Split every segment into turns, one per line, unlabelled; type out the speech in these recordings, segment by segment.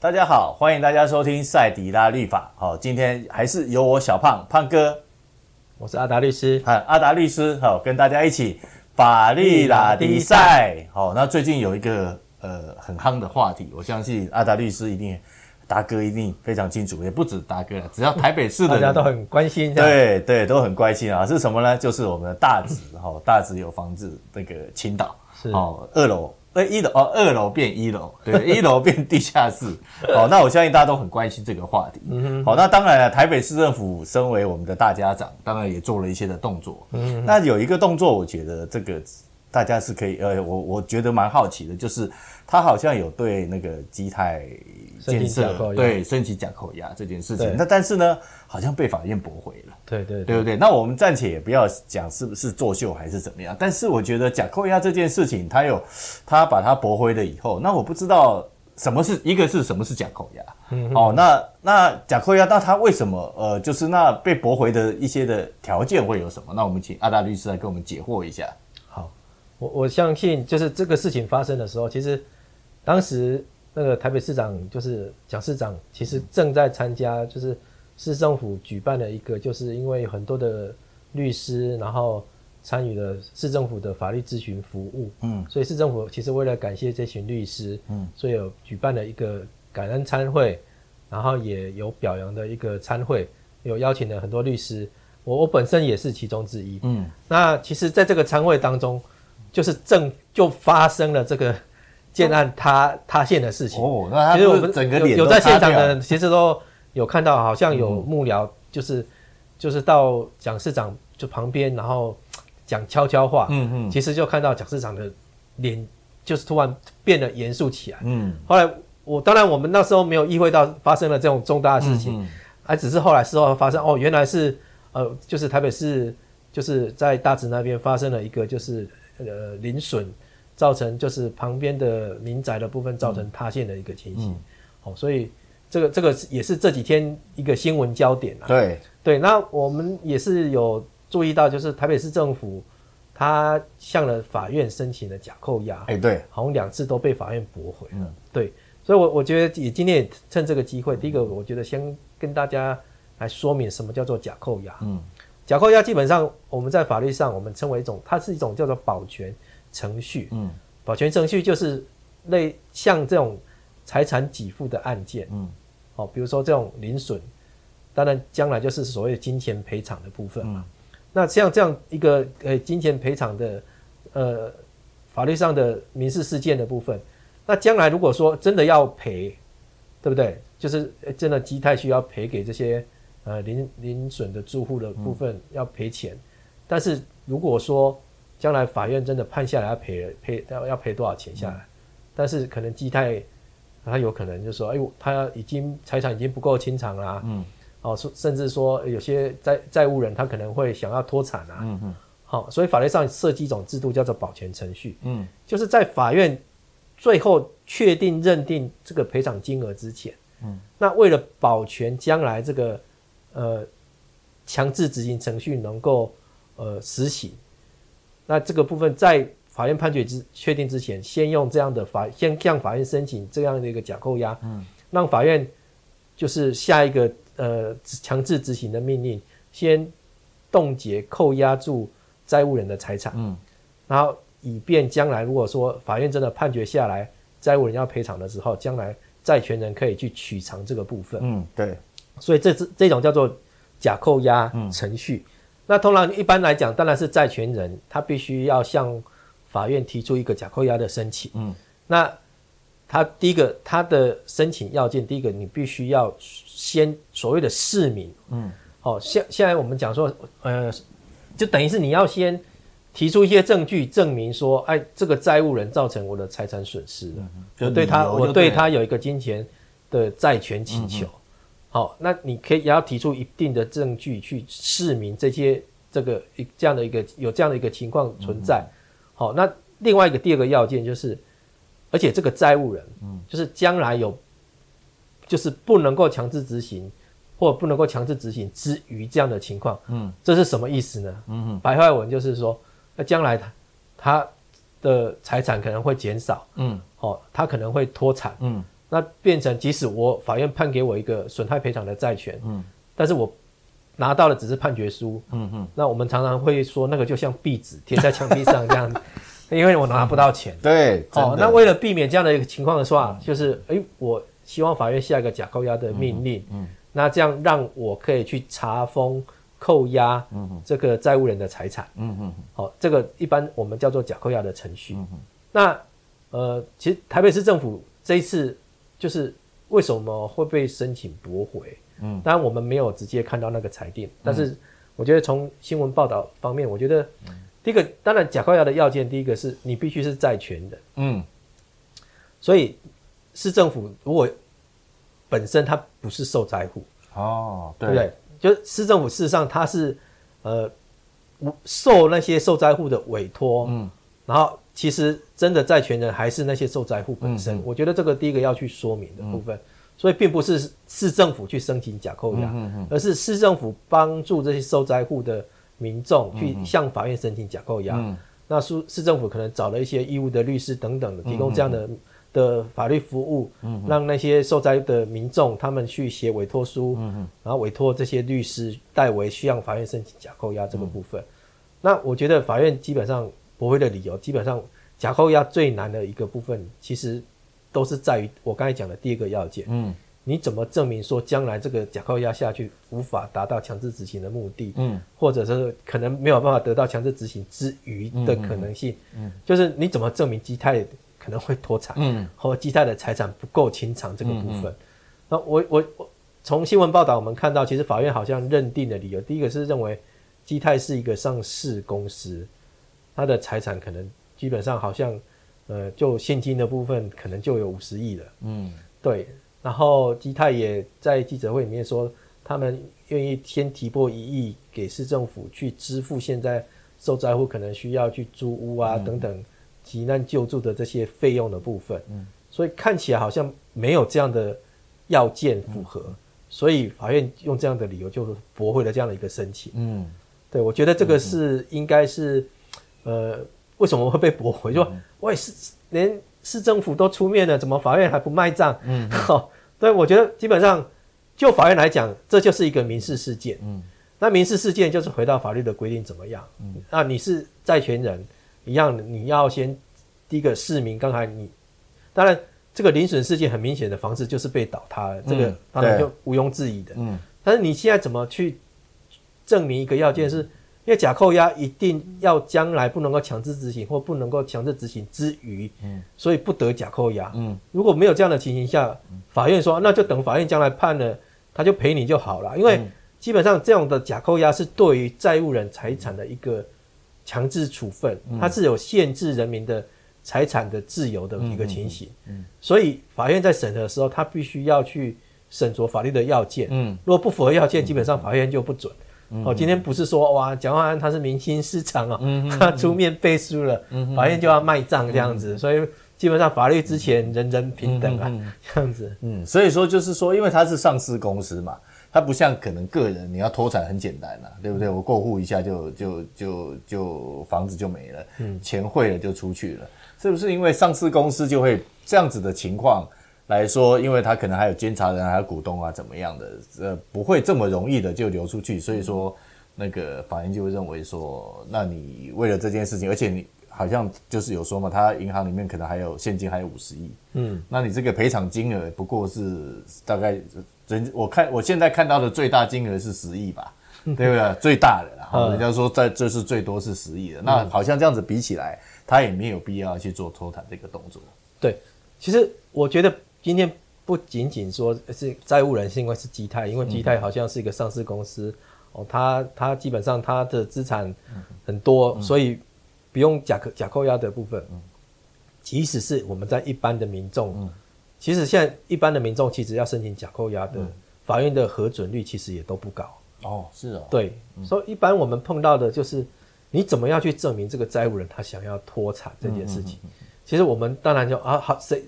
大家好，欢迎大家收听赛迪拉律法。好，今天还是由我小胖胖哥，
我是阿达律师，
哈，阿达律师，好，跟大家一起法律拉迪赛。好，那最近有一个呃很夯的话题，我相信阿达律师一定。达哥一定非常清楚，也不止达哥了，只要台北市的人
大家都很关心，
对对，都很关心啊。是什么呢？就是我们的大直哈，大直有房子那个青岛，是哦，二楼呃一楼哦，二楼变一楼，对，一楼变地下室。好，那我相信大家都很关心这个话题。好，那当然了，台北市政府身为我们的大家长，当然也做了一些的动作。嗯。那有一个动作，我觉得这个大家是可以呃，我我觉得蛮好奇的，就是他好像有对那个基泰。建设对申请假扣押这件事情，那但是呢，好像被法院驳回了。
对对
对不对？那我们暂且也不要讲是不是作秀还是怎么样，但是我觉得假扣押这件事情，他有他把它驳回了以后，那我不知道什么是一个是什么是假扣押。嗯。哦，那那假扣押，那他为什么呃，就是那被驳回的一些的条件会有什么？那我们请阿大律师来给我们解惑一下。
好，我我相信就是这个事情发生的时候，其实当时。那个台北市长就是蒋市长，其实正在参加，就是市政府举办的一个，就是因为很多的律师，然后参与了市政府的法律咨询服务，嗯，所以市政府其实为了感谢这群律师，嗯，所以有举办了一个感恩餐会，然后也有表扬的一个餐会，有邀请了很多律师，我我本身也是其中之一，嗯，那其实在这个餐会当中，就是正就发生了这个。建案塌塌陷的事情。哦，那其实我们整个有在现场的人，其实都有看到，好像有幕僚就是就是到蒋市长就旁边，然后讲悄悄话，嗯嗯，其实就看到蒋市长的脸就是突然变得严肃起来，嗯，后来我当然我们那时候没有意会到发生了这种重大的事情，还只是后来事后发生哦，原来是呃就是台北市就是在大直那边发生了一个就是呃邻损。造成就是旁边的民宅的部分造成塌陷的一个情形，好、嗯，所以这个这个也是这几天一个新闻焦点啊。对对，那我们也是有注意到，就是台北市政府他向了法院申请了假扣押，哎，对，好像两次都被法院驳回了。嗯，对，所以我我觉得也今天也趁这个机会，第一个我觉得先跟大家来说明什么叫做假扣押。嗯，假扣押基本上我们在法律上我们称为一种，它是一种叫做保全。程序，嗯，保全程序就是类像这种财产给付的案件，嗯，好，比如说这种零损，当然将来就是所谓的金钱赔偿的部分嘛。嗯、那像这样一个呃金钱赔偿的呃法律上的民事事件的部分，那将来如果说真的要赔，对不对？就是真的基泰需要赔给这些呃零零损的住户的部分要赔钱，嗯、但是如果说将来法院真的判下来要赔赔要要赔多少钱下来？嗯、但是可能基泰他有可能就说，哎呦，他已经财产已经不够清偿啦，嗯，哦，甚至说有些债债务人他可能会想要脱产啊，嗯嗯，好，所以法律上设计一种制度叫做保全程序，嗯，就是在法院最后确定认定这个赔偿金额之前，嗯，那为了保全将来这个呃强制执行程序能够呃实行。那这个部分在法院判决之确定之前，先用这样的法，先向法院申请这样的一个假扣押，嗯，让法院就是下一个呃强制执行的命令，先冻结扣押住债务人的财产，嗯，然后以便将来如果说法院真的判决下来，债务人要赔偿的时候，将来债权人可以去取偿这个部分，嗯，对，所以这这这种叫做假扣押程序。嗯那通常一般来讲，当然是债权人他必须要向法院提出一个假扣押的申请。嗯，那他第一个他的申请要件，第一个你必须要先所谓的市民。嗯，好，现现在我们讲说，呃，就等于是你要先提出一些证据证明说，哎，这个债务人造成我的财产损失了，嗯、就对他，我对他有一个金钱的债权请求。嗯好，那你可以也要提出一定的证据去释明这些这个一这样的一个有这样的一个情况存在。好，那另外一个第二个要件就是，而且这个债务人，嗯，就是将来有就是不能够强制执行或不能够强制执行之余这样的情况，嗯，这是什么意思呢？嗯哼，白话文就是说，那将来他他的财产可能会减少，嗯，哦，他可能会脱产，嗯。那变成即使我法院判给我一个损害赔偿的债权，嗯，但是我拿到的只是判决书，嗯嗯，那我们常常会说那个就像壁纸贴在墙壁上这样，因为我拿不到钱，
对，
哦，那为了避免这样的一个情况的话，就是哎、欸，我希望法院下一个假扣押的命令，嗯，那这样让我可以去查封、扣押这个债务人的财产，嗯嗯，好，这个一般我们叫做假扣押的程序，嗯。那呃，其实台北市政府这一次。就是为什么会被申请驳回？嗯，当然我们没有直接看到那个裁定，但是我觉得从新闻报道方面，我觉得第一个当然假扣押的要件，第一个是你必须是债权人，嗯，所以市政府如果本身它不是受灾户，哦，对。不对？就市政府事实上它是呃受那些受灾户的委托，嗯，然后。其实真的债权人还是那些受灾户本身，我觉得这个第一个要去说明的部分，嗯、所以并不是市政府去申请假扣押，而是市政府帮助这些受灾户的民众去向法院申请假扣押。那市市政府可能找了一些义务的律师等等的，提供这样的、嗯、的法律服务，让那些受灾的民众他们去写委托书，然后委托这些律师代为去向法院申请假扣押这个部分。嗯、那我觉得法院基本上。驳回的理由，基本上假扣押最难的一个部分，其实都是在于我刚才讲的第一个要件。嗯，你怎么证明说将来这个假扣押下去无法达到强制执行的目的？嗯，或者是可能没有办法得到强制执行之余的可能性？嗯，就是你怎么证明基泰可能会脱产？嗯，或基泰的财产不够清偿这个部分？那我我我从新闻报道我们看到，其实法院好像认定的理由，第一个是认为基泰是一个上市公司。他的财产可能基本上好像，呃，就现金的部分可能就有五十亿了。嗯，对。然后基泰也在记者会里面说，他们愿意先提拨一亿给市政府去支付现在受灾户可能需要去租屋啊等等急难救助的这些费用的部分。嗯，所以看起来好像没有这样的要件符合，所以法院用这样的理由就驳回了这样的一个申请。嗯，对，我觉得这个是应该是。呃，为什么会被驳回？就说，喂，市连市政府都出面了，怎么法院还不卖账？嗯，好，对，我觉得基本上就法院来讲，这就是一个民事事件。嗯，那民事事件就是回到法律的规定怎么样？嗯，那你是债权人一样，你要先第一个市民，刚才你当然这个零损事件很明显的房子就是被倒塌了，这个当然就毋庸置疑的。嗯，但是你现在怎么去证明一个要件是？因为假扣押一定要将来不能够强制执行或不能够强制执行之余，嗯，所以不得假扣押，嗯，如果没有这样的情形下，法院说那就等法院将来判了，他就赔你就好了。因为基本上这样的假扣押是对于债务人财产的一个强制处分，它是有限制人民的财产的自由的一个情形，嗯，所以法院在审核的时候，他必须要去审酌法律的要件，嗯，如果不符合要件，基本上法院就不准。哦，今天不是说哇，蒋万安他是明星市长哦，嗯、他出面背书了，法院就要卖账这样子，嗯、所以基本上法律之前人人平等啊，嗯、这样子。
嗯，所以说就是说，因为他是上市公司嘛，他不像可能个人你要脱产很简单呐、啊，对不对？我过户一下就就就就房子就没了，嗯，钱汇了就出去了，是不是？因为上市公司就会这样子的情况。来说，因为他可能还有监察人，还有股东啊，怎么样的？呃，不会这么容易的就流出去。所以说，那个法院就会认为说，那你为了这件事情，而且你好像就是有说嘛，他银行里面可能还有现金，还有五十亿。嗯，那你这个赔偿金额不过是大概人，我看我现在看到的最大金额是十亿吧，对不对？最大的，然后人家说在这是最多是十亿的，那好像这样子比起来，他也没有必要去做脱产这个动作。
对，其实我觉得。今天不仅仅说是债务人是因为是基泰，因为基泰好像是一个上市公司哦，他他基本上他的资产很多，所以不用假扣假扣押的部分。即使是我们在一般的民众，其实现在一般的民众其实要申请假扣押的，法院的核准率其实也都不高。
哦，是哦，
对，所以一般我们碰到的就是你怎么样去证明这个债务人他想要脱产这件事情？其实我们当然就啊好谁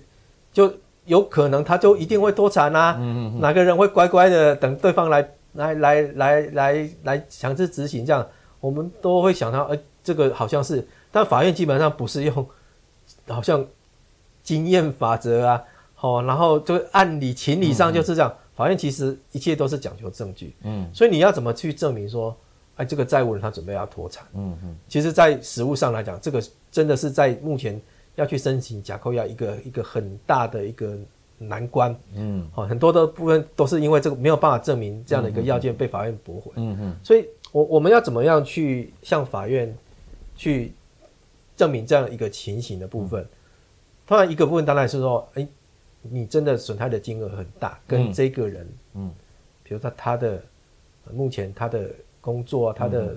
就。有可能他就一定会脱产啊？嗯嗯，哪个人会乖乖的等对方来来来来来来强制执行？这样我们都会想到，哎，这个好像是，但法院基本上不是用，好像经验法则啊，好，然后就按理情理上就是这样。嗯嗯法院其实一切都是讲求证据，
嗯，
所以你要怎么去证明说，哎，这个债务人他准备要脱产，
嗯嗯，
其实，在实物上来讲，这个真的是在目前要去申请假扣押一个一个很大的一个难关，
嗯，
好，很多的部分都是因为这个没有办法证明这样的一个要件被法院驳回，
嗯嗯，
所以我我们要怎么样去向法院去证明这样一个情形的部分？当然，一个部分当然是说，哎。你真的损害的金额很大，跟这个人，
嗯，嗯
比如说他的目前他的工作，他的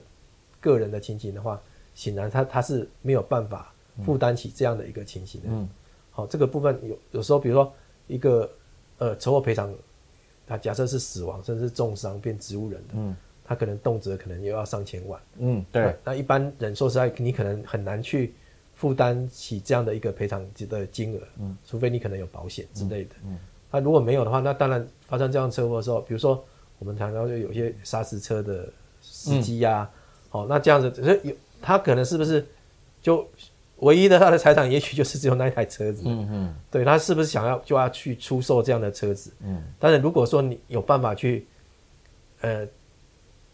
个人的情形的话，显然他他是没有办法负担起这样的一个情形的。
嗯，
好，这个部分有有时候，比如说一个呃车祸赔偿，他假设是死亡，甚至是重伤变植物人的，
嗯，
他可能动辄可能又要上千万。
嗯，对。
那，一般人说实在，你可能很难去。负担起这样的一个赔偿的金额，嗯，除非你可能有保险之类的，嗯，那、嗯啊、如果没有的话，那当然发生这样车祸的时候，比如说我们谈到就有些砂石车的司机呀、啊，好、嗯哦，那这样子，只是有他可能是不是就唯一的他的财产，也许就是只有那一台车子，
嗯嗯，
对他是不是想要就要去出售这样的车子，
嗯，
但是如果说你有办法去，呃，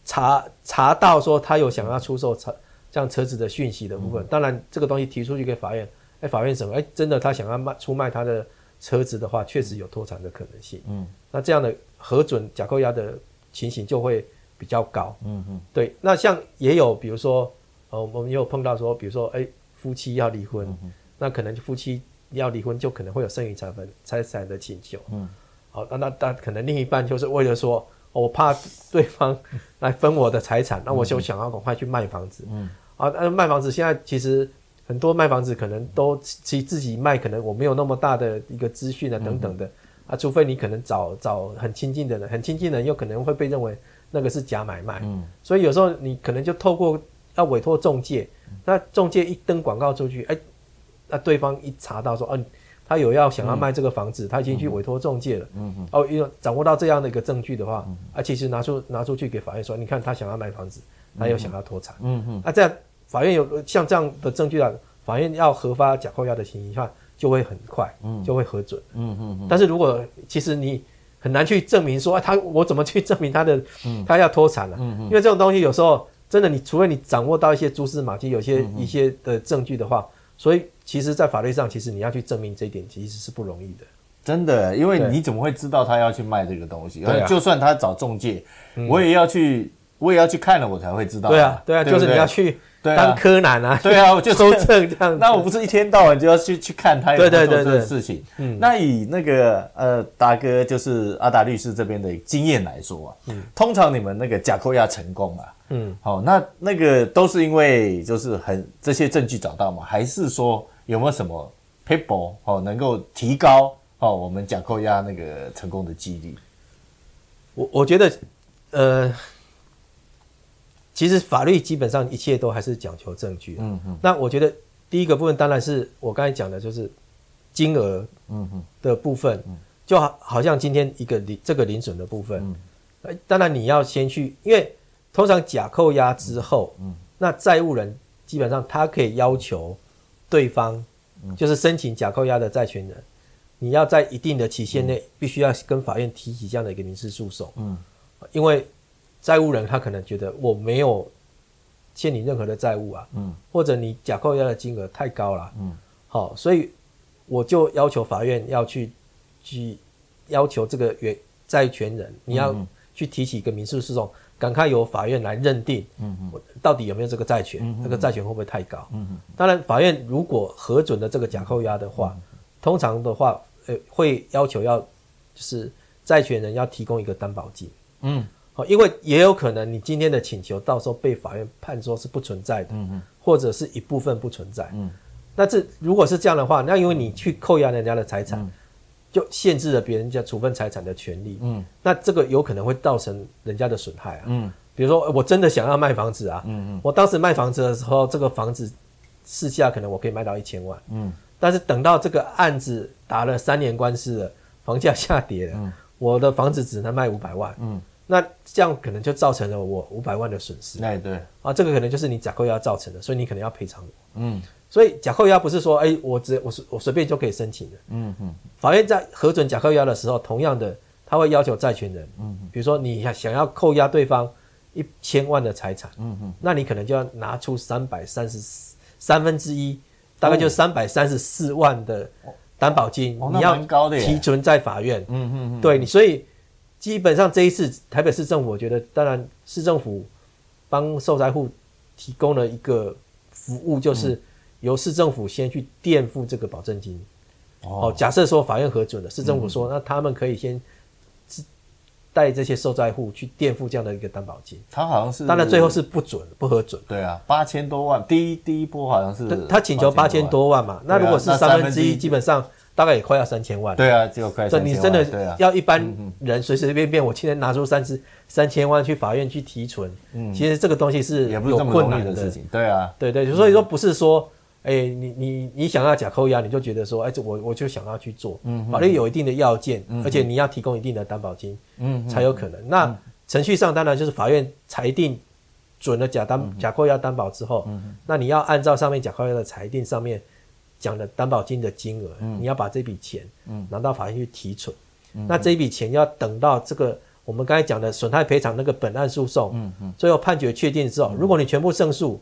查查到说他有想要出售车。这样车子的讯息的部分，当然这个东西提出去给法院，哎，法院审核，哎，真的他想要卖出卖他的车子的话，确实有脱产的可能性。
嗯，
那这样的核准假扣押的情形就会比较高。
嗯嗯，
对。那像也有，比如说，呃，我们也有碰到说，比如说，哎，夫妻要离婚，那可能夫妻要离婚，就可能会有剩余财产财产的请求。
嗯，
好，那那那可能另一半就是为了说。我怕对方来分我的财产，那我就想要赶快去卖房子。
嗯，
啊，那卖房子现在其实很多卖房子可能都其实自己卖，可能我没有那么大的一个资讯啊等等的啊，除非你可能找找很亲近的人，很亲近的人又可能会被认为那个是假买卖。
嗯，
所以有时候你可能就透过要委托中介，那中介一登广告出去，哎，那对方一查到说，嗯。他有要想要卖这个房子，嗯、他已经去委托中介了。
嗯嗯。
哦，因为掌握到这样的一个证据的话，嗯、啊，其实拿出拿出去给法院说，你看他想要卖房子，他又想要脱产。
嗯嗯。
啊，这样法院有像这样的证据啊，法院要核发假扣押的情形下，就会很快，嗯，就会核准。
嗯嗯嗯。
但是如果其实你很难去证明说，啊、他我怎么去证明他的，嗯、他要脱产了？嗯嗯。因为这种东西有时候真的，你除非你掌握到一些蛛丝马迹，有些、嗯、一些的证据的话。所以，其实，在法律上，其实你要去证明这一点，其实是不容易的。
真的，因为你怎么会知道他要去卖这个东西？对，就算他找中介，我也要去，我也要去看了，我才会知道。
对啊，对啊，就是你要去当柯南啊，
对啊，我就
搜证这样。
那我不是一天到晚就要去去看他有没有做这个事情？
嗯，
那以那个呃，达哥就是阿达律师这边的经验来说啊，嗯，通常你们那个假扣押成功啊。
嗯，
好，那那个都是因为就是很这些证据找到嘛？还是说有没有什么 people 哦，能够提高哦我们假扣押那个成功的几率？
我我觉得，呃，其实法律基本上一切都还是讲求证据。
嗯嗯。
那我觉得第一个部分当然是我刚才讲的，就是金额，
嗯嗯。
的部分，就好好像今天一个零这个零损的部分，嗯，当然你要先去，因为。通常假扣押之后，
嗯，
那债务人基本上他可以要求对方，就是申请假扣押的债权人，你要在一定的期限内必须要跟法院提起这样的一个民事诉讼，
嗯，
因为债务人他可能觉得我没有欠你任何的债务啊，
嗯，
或者你假扣押的金额太高了，
嗯，
好，所以我就要求法院要去去要求这个原债权人，你要去提起一个民事诉讼。赶快由法院来认定，
嗯
到底有没有这个债权？
嗯、
这个债权会不会太高？
嗯，
当然，法院如果核准了这个假扣押的话，嗯、通常的话，呃，会要求要就是债权人要提供一个担保金。
嗯，
好，因为也有可能你今天的请求到时候被法院判说是不存在的，
嗯，
或者是一部分不存在。
嗯，
那这如果是这样的话，那因为你去扣押人家的财产。嗯。就限制了别人家处分财产的权利，
嗯，
那这个有可能会造成人家的损害啊，
嗯，
比如说我真的想要卖房子啊，
嗯嗯，
我当时卖房子的时候，这个房子市价可能我可以卖到一千万，
嗯，
但是等到这个案子打了三年官司了，房价下跌了，
嗯，
我的房子只能卖五百万，
嗯，
那这样可能就造成了我五百万的损失，
哎对，
啊，这个可能就是你假扣押造成的，所以你可能要赔偿我，
嗯，
所以假扣押不是说，哎、欸，我只我随我随便就可以申请的。嗯嗯。法院在核准假扣押的时候，同样的，他会要求债权人，嗯，比如说你想想要扣押对方一千万的财产，嗯嗯，那你可能就要拿出三百三十四三分之一，大概就三百三十四万的担保金，
哦、
你要提存在法院。嗯嗯嗯。对你，所以基本上这一次台北市政府，我觉得当然市政府帮受灾户提供了一个服务，就是。嗯由市政府先去垫付这个保证金，哦，假设说法院核准了，市政府说、嗯、那他们可以先带这些受灾户去垫付这样的一个担保金。
他好像是，
当然最后是不准不核准。
对啊，八千多万，第一第一波好像是
他请求八千多万嘛，那如果是三分之一，基本上大概也快要三千万。
对啊，就快三千万。
你真的要一般人随随便便，我今天拿出三十三千万去法院去提存，嗯，其实这个东西是也不有困难的
事情。对啊，
对对，所以说不是说。哎、欸，你你你想要假扣押，你就觉得说，哎、欸，这我我就想要去做，嗯，法律有一定的要件，嗯，而且你要提供一定的担保金，嗯，才有可能。那程序上当然就是法院裁定准了假担假扣押担保之后，嗯，那你要按照上面假扣押的裁定上面讲的担保金的金额，嗯，你要把这笔钱，嗯，拿到法院去提存，嗯，那这一笔钱要等到这个我们刚才讲的损害赔偿那个本案诉讼，嗯嗯，最后判决确定之后，如果你全部胜诉。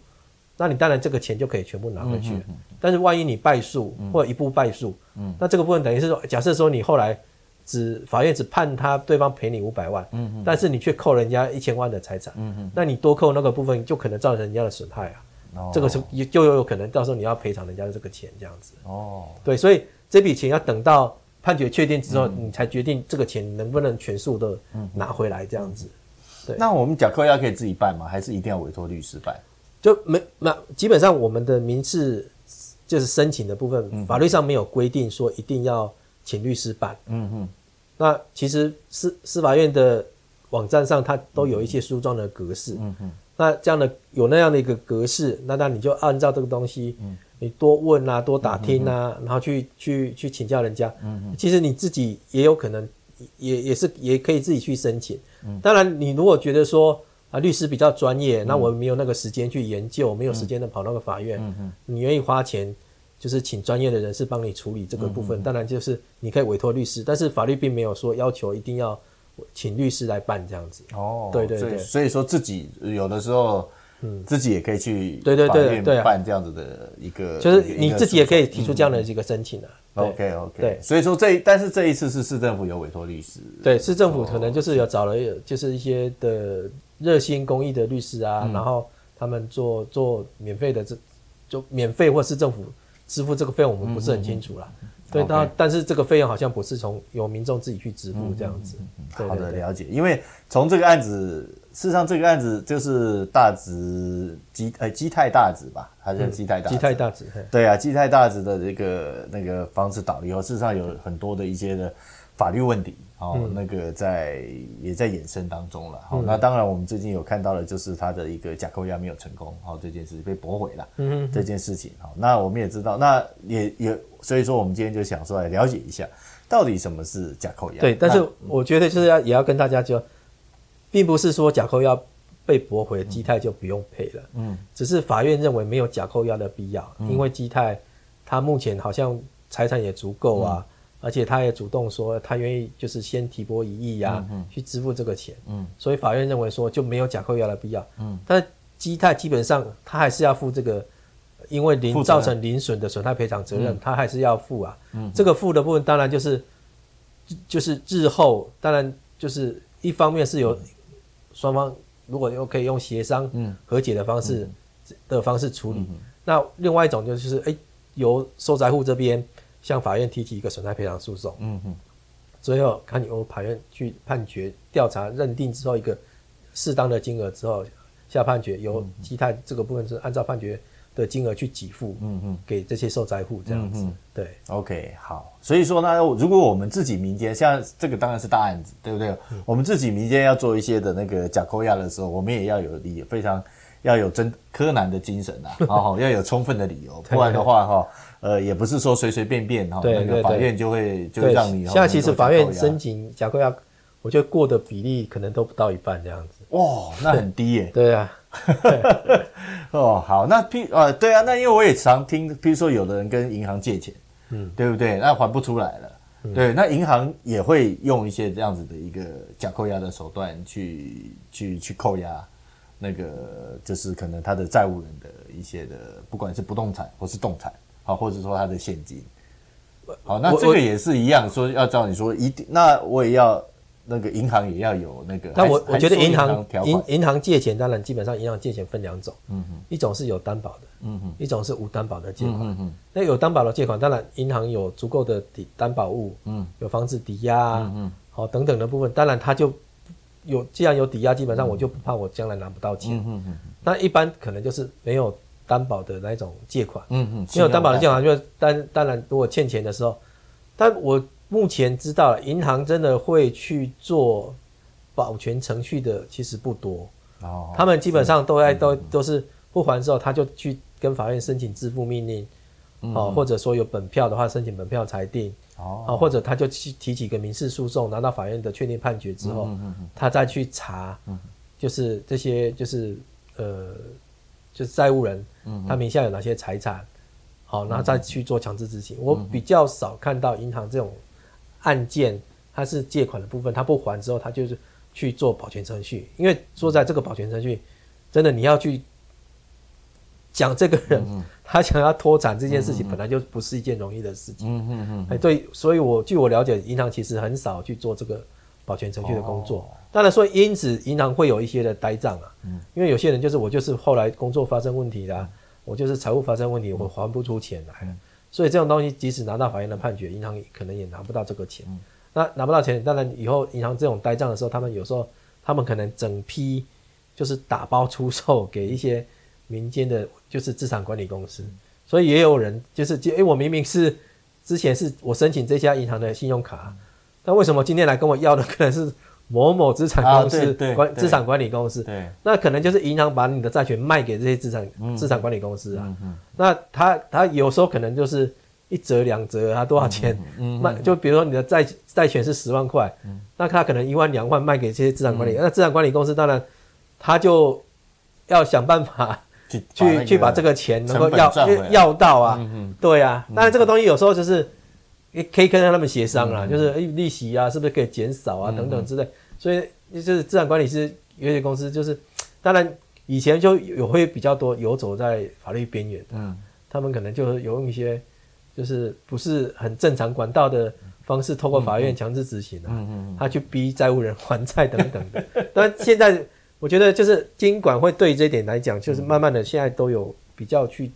那你当然这个钱就可以全部拿回去，但是万一你败诉或者一部败诉，嗯，那这个部分等于是说，假设说你后来只法院只判他对方赔你五百万，但是你却扣人家一千万的财产，嗯嗯，那你多扣那个部分就可能造成人家的损害啊，哦，这个是也就有可能到时候你要赔偿人家的这个钱这样子，哦，对，所以这笔钱要等到判决确定之后，你才决定这个钱能不能全数的拿回来这样子，对。
那我们假扣押可以自己办吗？还是一定要委托律师办？
就没那基本上我们的民事就是申请的部分，嗯、法律上没有规定说一定要请律师办。嗯嗯。那其实司司法院的网站上，它都有一些书状的格式。嗯嗯。那这样的有那样的一个格式，那那你就按照这个东西，嗯、你多问啊，多打听啊，嗯、然后去去去请教人家。嗯嗯。其实你自己也有可能，也也是也可以自己去申请。嗯。当然，你如果觉得说。啊，律师比较专业，那我没有那个时间去研究，嗯、没有时间的跑那个法院。你愿意花钱，就是请专业的人士帮你处理这个部分。嗯、当然，就是你可以委托律师，但是法律并没有说要求一定要请律师来办这样子。哦，对对对，所以，
说自己有的时候，嗯，自己也可以去对对对对办这样子的一个，
就是你自己也可以提出这样的一个申请的、啊。
OK OK，对，所以说这但是这一次是市政府有委托律师，
对，市政府可能就是有找了就是一些的。热心公益的律师啊，嗯、然后他们做做免费的这，就免费或市政府支付这个费用，我们不是很清楚啦。嗯、对，但但是这个费用好像不是从由民众自己去支付这样子。
好的，了解。因为从这个案子，事实上这个案子就是大直基呃基泰大直吧，还是基泰大直？基
泰大直。
对啊，基泰大直的这个那个房子倒了以后，事实上有很多的一些的法律问题。哦，嗯、那个在也在衍生当中了。好、嗯，那当然我们最近有看到的，就是他的一个假扣押没有成功，好，这件事被驳回了。嗯哼，这件事情，好，那我们也知道，那也也，所以说我们今天就想说来了解一下，到底什么是假扣押？
对，但是我觉得就是要也要跟大家就，并不是说假扣押被驳回，基泰就不用赔了。嗯，只是法院认为没有假扣押的必要，嗯、因为基泰他目前好像财产也足够啊。嗯而且他也主动说，他愿意就是先提拨一亿呀，去支付这个钱。嗯，所以法院认为说就没有假扣押的必要。嗯，但基泰基本上他还是要付这个，因为零造成零损的损害赔偿责任，他还是要负啊。嗯，这个负的部分当然就是，就是日后当然就是一方面是由双方如果又可以用协商、和解的方式的方式处理，那另外一种就是哎由受灾户这边。向法院提起一个损害赔偿诉讼，嗯哼，最后看由法院去判决、调查、认定之后一个适当的金额之后下判决，由基泰这个部分是按照判决的金额去给付，嗯嗯，给这些受灾户这样子，嗯、对
，OK，好，所以说呢，如果我们自己民间像这个当然是大案子，对不对？嗯、我们自己民间要做一些的那个假扣押的时候，我们也要有理非常要有真柯南的精神啊，好，要有充分的理由，不然的话哈。呃，也不是说随随便便哈，那个法院就会就会让你。
现在其实法院申请假扣押，我觉得过的比例可能都不到一半这样子。
哇，那很低耶。
对啊，
哦，好，那譬呃，对啊，那因为我也常听，譬如说有的人跟银行借钱，嗯，对不对？那还不出来了，嗯、对，那银行也会用一些这样子的一个假扣押的手段去去去扣押那个，就是可能他的债务人的一些的，不管是不动产或是动产，好，或者说他的现金，好，那这个也是一样，说要照你说一定，那我也要。那个银行也要有那个，
但我我觉得银行银银行借钱，当然基本上银行借钱分两种，嗯哼，一种是有担保的，嗯哼，一种是无担保的借款，嗯哼，那有担保的借款，当然银行有足够的抵担保物，嗯，有房子抵押，嗯嗯，好等等的部分，当然它就有既然有抵押，基本上我就不怕我将来拿不到钱，嗯嗯，那一般可能就是没有担保的那种借款，嗯嗯，没有担保的借款，就当当然如果欠钱的时候，但我。目前知道了，银行真的会去做保全程序的，其实不多。哦，他们基本上都在都都是不还之后，他就去跟法院申请支付命令，哦，或者说有本票的话，申请本票裁定。哦，或者他就去提起一个民事诉讼，拿到法院的确定判决之后，他再去查，就是这些就是呃，就是债务人，他名下有哪些财产，好，然后再去做强制执行。我比较少看到银行这种。案件，它是借款的部分，他不还之后，他就是去做保全程序。因为说在这个保全程序，真的你要去讲这个人，嗯、他想要脱产这件事情，本来就不是一件容易的事情。嗯嗯嗯。哎，对，所以我据我了解，银行其实很少去做这个保全程序的工作。哦、当然说，因此银行会有一些的呆账啊。嗯。因为有些人就是我就是后来工作发生问题啦，嗯、我就是财务发生问题，我还不出钱来了。嗯所以这种东西，即使拿到法院的判决，银行可能也拿不到这个钱。嗯、那拿不到钱，当然以后银行这种呆账的时候，他们有时候他们可能整批就是打包出售给一些民间的，就是资产管理公司。嗯、所以也有人就是，哎、欸，我明明是之前是我申请这家银行的信用卡，嗯、但为什么今天来跟我要的可能是？某某资产公司管资产管理公司，对，那可能就是银行把你的债权卖给这些资产资产管理公司啊。那他他有时候可能就是一折两折，啊多少钱卖？就比如说你的债债权是十万块，那他可能一万两万卖给这些资产管理，那资产管理公司当然他就要想办法去去去把这个钱能够要要到啊。对啊，当然这个东西有时候就是。可以跟他们协商啦，就是诶利息啊，是不是可以减少啊，等等之类。所以就是资产管理师有些公司就是，当然以前就有会比较多游走在法律边缘嗯，他们可能就有用一些就是不是很正常管道的方式，透过法院强制执行啊，他去逼债务人还债 等等的。但现在我觉得就是监管会对这一点来讲，就是慢慢的现在都有比较去，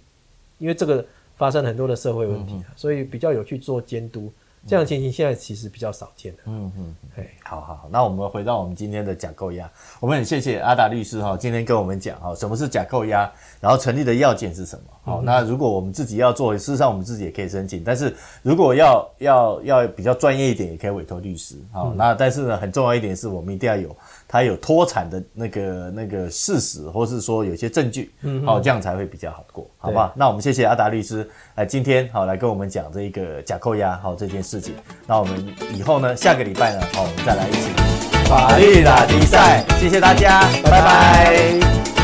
因为这个。发生很多的社会问题，所以比较有去做监督，这样的情形现在其实比较少见的。嗯嗯，嘿，
好好好，那我们回到我们今天的假扣押，我们很谢谢阿达律师哈，今天跟我们讲哈，什么是假扣押，然后成立的要件是什么？好，那如果我们自己要做，事实上我们自己也可以申请，但是如果要要要比较专业一点，也可以委托律师。好，那但是呢，很重要一点是我们一定要有。他有脱产的那个那个事实，或是说有些证据，嗯，好，这样才会比较好过，好不好？那我们谢谢阿达律师，来今天好来跟我们讲这个假扣押好这件事情。那我们以后呢，下个礼拜呢，好，我们再来一起法律拉力赛，谢谢大家，拜拜。